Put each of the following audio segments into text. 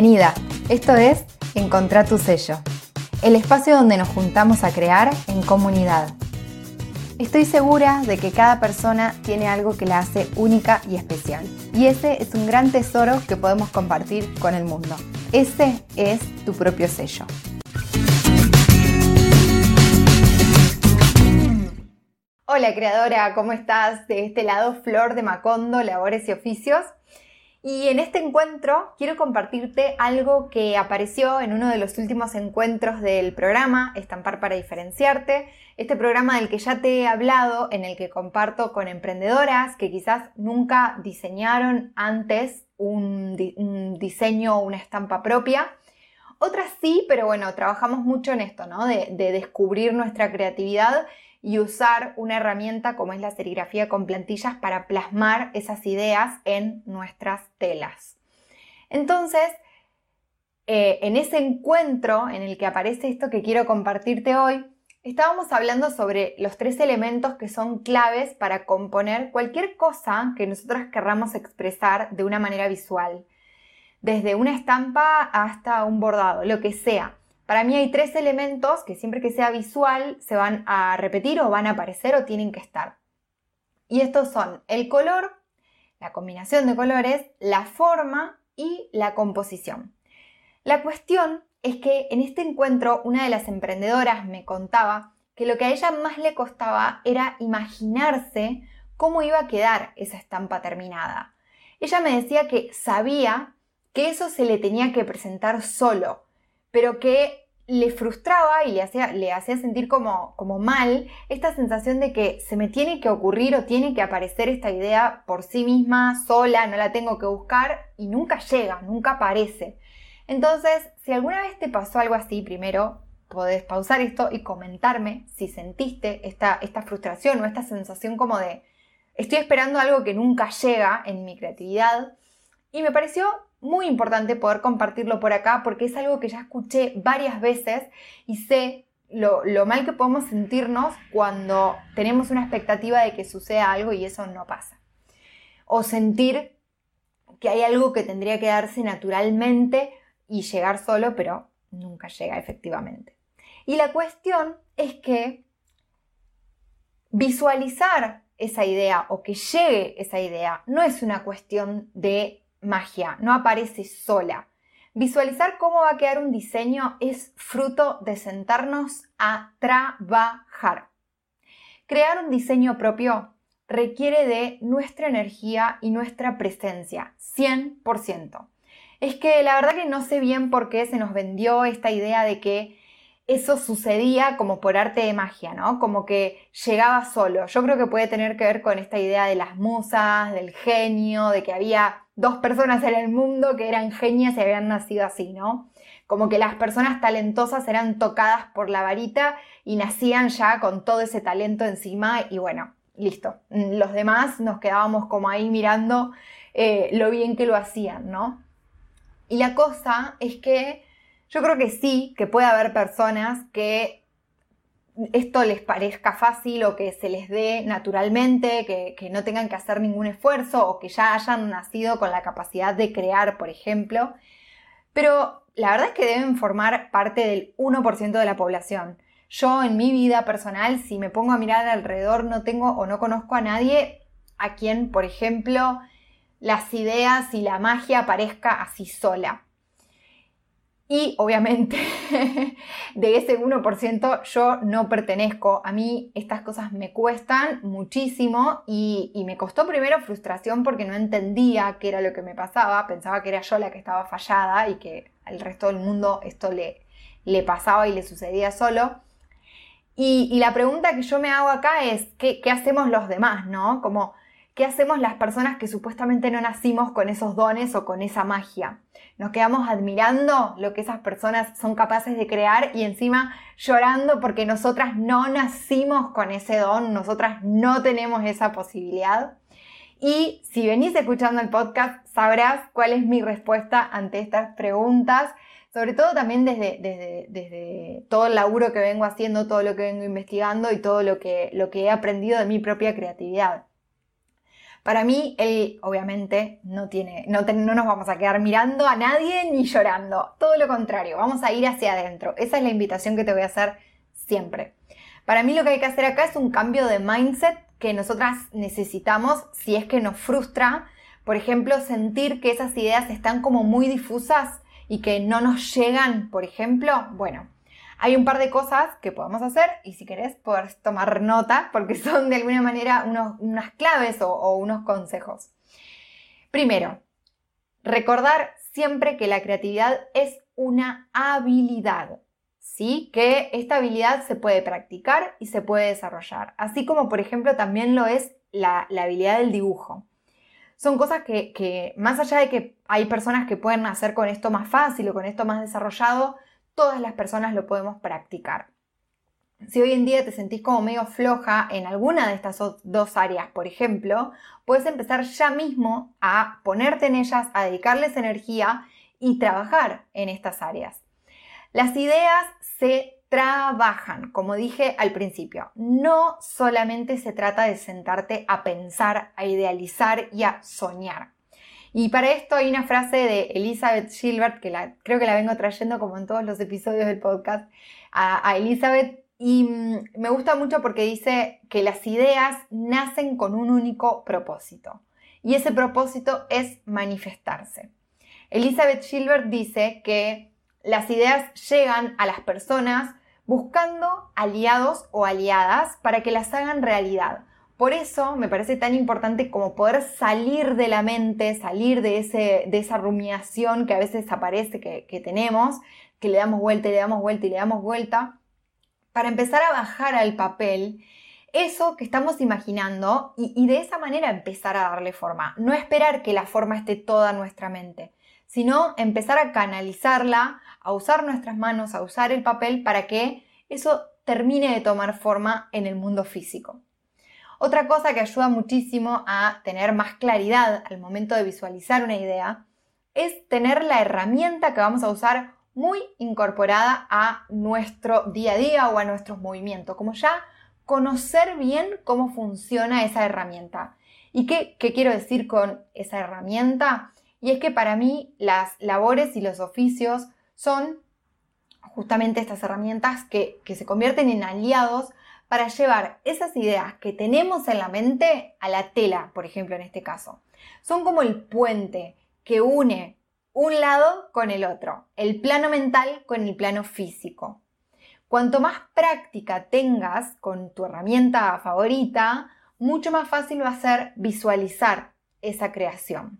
Bienvenida. Esto es Encontrar tu sello, el espacio donde nos juntamos a crear en comunidad. Estoy segura de que cada persona tiene algo que la hace única y especial. Y ese es un gran tesoro que podemos compartir con el mundo. Ese es tu propio sello. Hola creadora, ¿cómo estás? De este lado Flor de Macondo, Labores y Oficios. Y en este encuentro quiero compartirte algo que apareció en uno de los últimos encuentros del programa Estampar para diferenciarte, este programa del que ya te he hablado, en el que comparto con emprendedoras que quizás nunca diseñaron antes un, diseño o una estampa propia. Otras sí, pero bueno, trabajamos mucho en esto, ¿no? de descubrir nuestra creatividad y usar una herramienta como es la serigrafía con plantillas para plasmar esas ideas en nuestras telas. Entonces, eh, en ese encuentro en el que aparece esto que quiero compartirte hoy, estábamos hablando sobre los tres elementos que son claves para componer cualquier cosa que nosotros querramos expresar de una manera visual. Desde una estampa hasta un bordado, lo que sea. Para mí hay tres elementos que siempre que sea visual se van a repetir o van a aparecer o tienen que estar. Y estos son el color, la combinación de colores, la forma y la composición. La cuestión es que en este encuentro una de las emprendedoras me contaba que lo que a ella más le costaba era imaginarse cómo iba a quedar esa estampa terminada. Ella me decía que sabía que eso se le tenía que presentar solo, pero que le frustraba y le hacía, le hacía sentir como, como mal esta sensación de que se me tiene que ocurrir o tiene que aparecer esta idea por sí misma, sola, no la tengo que buscar y nunca llega, nunca aparece. Entonces, si alguna vez te pasó algo así, primero podés pausar esto y comentarme si sentiste esta, esta frustración o esta sensación como de estoy esperando algo que nunca llega en mi creatividad. Y me pareció muy importante poder compartirlo por acá porque es algo que ya escuché varias veces y sé lo, mal que podemos sentirnos cuando tenemos una expectativa de que suceda algo y eso no pasa. O sentir que hay algo que tendría que darse naturalmente y llegar solo, pero nunca llega efectivamente. Y la cuestión es que visualizar esa idea o que llegue esa idea no es una cuestión de magia, no aparece sola. Visualizar cómo va a quedar un diseño es fruto de sentarnos a trabajar. Crear un diseño propio requiere de nuestra energía y nuestra presencia, 100%. Es que la verdad que no sé bien por qué se nos vendió esta idea de que eso sucedía como por arte de magia, ¿no? Como que llegaba solo. Yo creo que puede tener que ver con esta idea de las musas, del genio, de que había dos personas en el mundo que eran genias y habían nacido así, ¿no? Como que las personas talentosas eran tocadas por la varita y nacían ya con todo ese talento encima y bueno, listo. Los demás nos quedábamos como ahí mirando eh, lo bien que lo hacían, ¿no? Y la cosa es que yo creo que sí, que puede haber personas que esto les parezca fácil o que se les dé naturalmente, que, no tengan que hacer ningún esfuerzo o que ya hayan nacido con la capacidad de crear, por ejemplo. Pero la verdad es que deben formar parte del 1% de la población. Yo en mi vida personal, si me pongo a mirar alrededor, no tengo o no conozco a nadie a quien, por ejemplo, las ideas y la magia aparezca así sola. Y obviamente de ese 1% yo no pertenezco. A mí estas cosas me cuestan muchísimo y, me costó primero frustración porque no entendía qué era lo que me pasaba. Pensaba que era yo la que estaba fallada y que al resto del mundo esto le, le pasaba y le sucedía solo. Y, la pregunta que yo me hago acá es, ¿qué, ¿qué, hacemos los demás? ¿No? Como ¿Qué hacemos las personas que supuestamente no nacimos con esos dones o con esa magia? Nos quedamos admirando lo que esas personas son capaces de crear y encima llorando porque nosotras no nacimos con ese don, nosotras no tenemos esa posibilidad. Y si venís escuchando el podcast, sabrás cuál es mi respuesta ante estas preguntas, sobre todo también desde, desde, desde todo el laburo que vengo haciendo, todo lo que vengo investigando y todo lo que, lo que he aprendido de mi propia creatividad. Para mí, él obviamente no tiene, no, no nos vamos a quedar mirando a nadie ni llorando. Todo lo contrario, vamos a ir hacia adentro. Esa es la invitación que te voy a hacer siempre. Para mí lo que hay que hacer acá es un cambio de mindset que nosotras necesitamos si es que nos frustra, por ejemplo, sentir que esas ideas están como muy difusas y que no nos llegan, por ejemplo, bueno, hay un par de cosas que podemos hacer y si querés puedes tomar nota porque son de alguna manera unas claves o, unos consejos. Primero, recordar siempre que la creatividad es una habilidad. ¿Sí? Que esta habilidad se puede practicar y se puede desarrollar, así como por ejemplo también lo es la, habilidad del dibujo. Son cosas que, que, más allá de que hay personas que pueden hacer con esto más fácil o con esto más desarrollado, todas las personas lo podemos practicar. Si hoy en día te sentís como medio floja en alguna de estas dos áreas, por ejemplo, puedes empezar ya mismo a ponerte en ellas, a dedicarles energía y trabajar en estas áreas. Las ideas se trabajan, como dije al principio. No solamente se trata de sentarte a pensar, a idealizar y a soñar. Y para esto hay una frase de Elizabeth Gilbert, que creo que la vengo trayendo como en todos los episodios del podcast, a, Elizabeth, y mm, me gusta mucho porque dice que las ideas nacen con un único propósito, y ese propósito es manifestarse. Elizabeth Gilbert dice que las ideas llegan a las personas buscando aliados o aliadas para que las hagan realidad. Por eso me parece tan importante como poder salir de la mente, salir de, ese, de esa rumiación que a veces aparece que, tenemos, que le damos vuelta y le damos vuelta y le damos vuelta, para empezar a bajar al papel eso que estamos imaginando y, y, de esa manera empezar a darle forma. No esperar que la forma esté toda en nuestra mente, sino empezar a canalizarla, a usar nuestras manos, a usar el papel para que eso termine de tomar forma en el mundo físico. Otra cosa que ayuda muchísimo a tener más claridad al momento de visualizar una idea es tener la herramienta que vamos a usar muy incorporada a nuestro día a día o a nuestros movimientos, como ya conocer bien cómo funciona esa herramienta. ¿Y qué, quiero decir con esa herramienta? Y es que para mí las labores y los oficios son justamente estas herramientas que, se convierten en aliados para llevar esas ideas que tenemos en la mente a la tela, por ejemplo, en este caso. Son como el puente que une un lado con el otro, el plano mental con el plano físico. Cuanto más práctica tengas con tu herramienta favorita, mucho más fácil va a ser visualizar esa creación.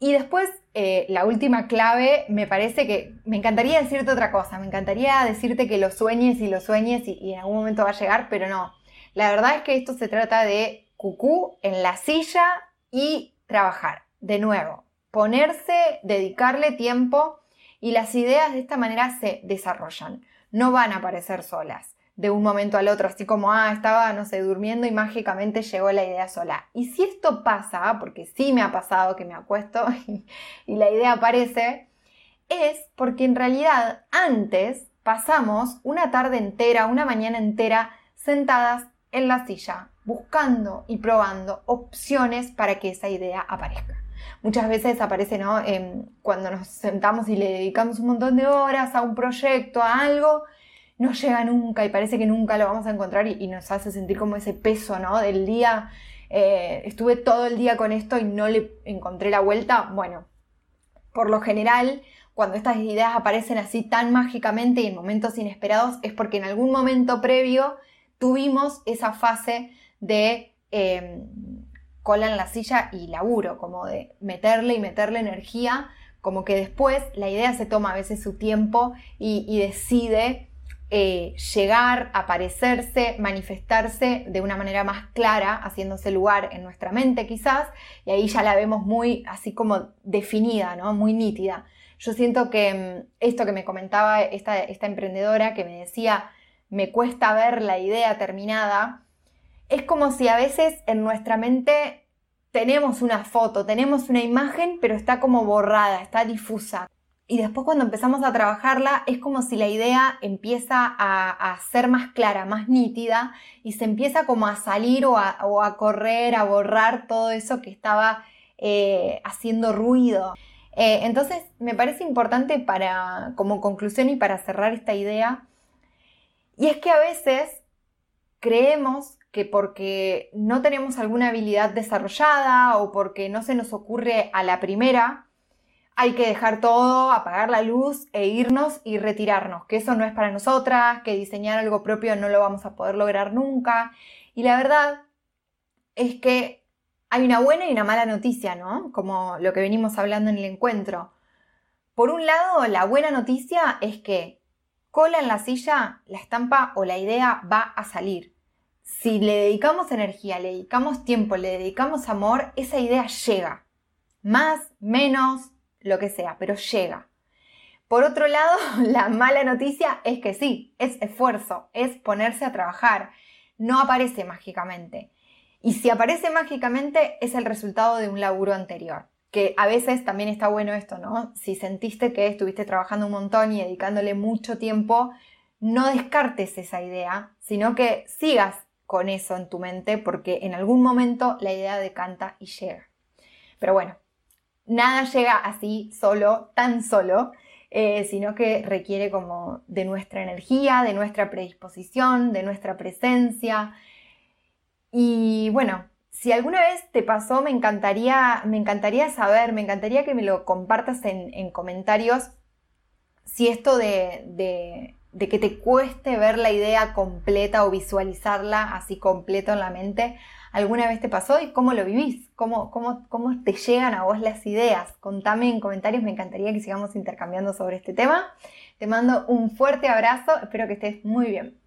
Y después, eh, la última clave, me parece que me encantaría decirte otra cosa, me encantaría decirte que lo sueñes y lo sueñes y, en algún momento va a llegar, pero no. La verdad es que esto se trata de cucú en la silla y trabajar. De nuevo, ponerse, dedicarle tiempo y las ideas de esta manera se desarrollan. No van a aparecer solas de un momento al otro, así como, ah, estaba, no sé, durmiendo y mágicamente llegó la idea sola. Y si esto pasa, porque sí me ha pasado que me acuesto y, la idea aparece, es porque en realidad antes pasamos una tarde entera, una mañana entera sentadas en la silla, buscando y probando opciones para que esa idea aparezca. Muchas veces aparece, ¿no? Em, cuando nos sentamos y le dedicamos un montón de horas a un proyecto, a algo, no llega nunca y parece que nunca lo vamos a encontrar y, nos hace sentir como ese peso, ¿no? Del día, eh, estuve todo el día con esto y no le encontré la vuelta. Bueno, por lo general, cuando estas ideas aparecen así tan mágicamente y en momentos inesperados, es porque en algún momento previo tuvimos esa fase de em, cola en la silla y laburo, como de meterle y meterle energía, como que después la idea se toma a veces su tiempo y decide eh, llegar, aparecerse, manifestarse de una manera más clara, haciéndose lugar en nuestra mente quizás, y ahí ya la vemos muy así como definida, ¿no? muy nítida. Yo siento que mm, esto que me comentaba esta, esta emprendedora, que me decía, me cuesta ver la idea terminada, es como si a veces en nuestra mente tenemos una foto, tenemos una imagen, pero está como borrada, está difusa. Y después cuando empezamos a trabajarla es como si la idea empieza a, ser más clara, más nítida y se empieza como a salir o a, correr, a borrar todo eso que estaba eh, haciendo ruido. Eh, entonces me parece importante para, como conclusión y para cerrar esta idea, y es que a veces creemos que porque no tenemos alguna habilidad desarrollada o porque no se nos ocurre a la primera, hay que dejar todo, apagar la luz e irnos y retirarnos, que eso no es para nosotras, que diseñar algo propio no lo vamos a poder lograr nunca. Y la verdad es que hay una buena y una mala noticia, ¿no? Como lo que venimos hablando en el encuentro. Por un lado, la buena noticia es que cola en la silla, la estampa o la idea va a salir. Si le dedicamos energía, le dedicamos tiempo, le dedicamos amor, esa idea llega. Más, menos, lo que sea, pero llega. Por otro lado, la mala noticia es que sí, es esfuerzo, es ponerse a trabajar, no aparece mágicamente. Y si aparece mágicamente es el resultado de un laburo anterior, que a veces también está bueno esto, ¿no? Si sentiste que estuviste trabajando un montón y dedicándole mucho tiempo, no descartes esa idea, sino que sigas con eso en tu mente porque en algún momento la idea decanta y llega. Pero bueno, nada llega así solo, tan solo, eh, sino que requiere como de nuestra energía, de nuestra predisposición, de nuestra presencia. Y bueno, si alguna vez te pasó, me encantaría, me encantaría saber, me encantaría que me lo compartas en, comentarios, si esto de, de, de que te cueste ver la idea completa o visualizarla así completo en la mente, alguna vez te pasó y cómo lo vivís, cómo, cómo, cómo te llegan a vos las ideas. Contame en comentarios, me encantaría que sigamos intercambiando sobre este tema. Te mando un fuerte abrazo, espero que estés muy bien.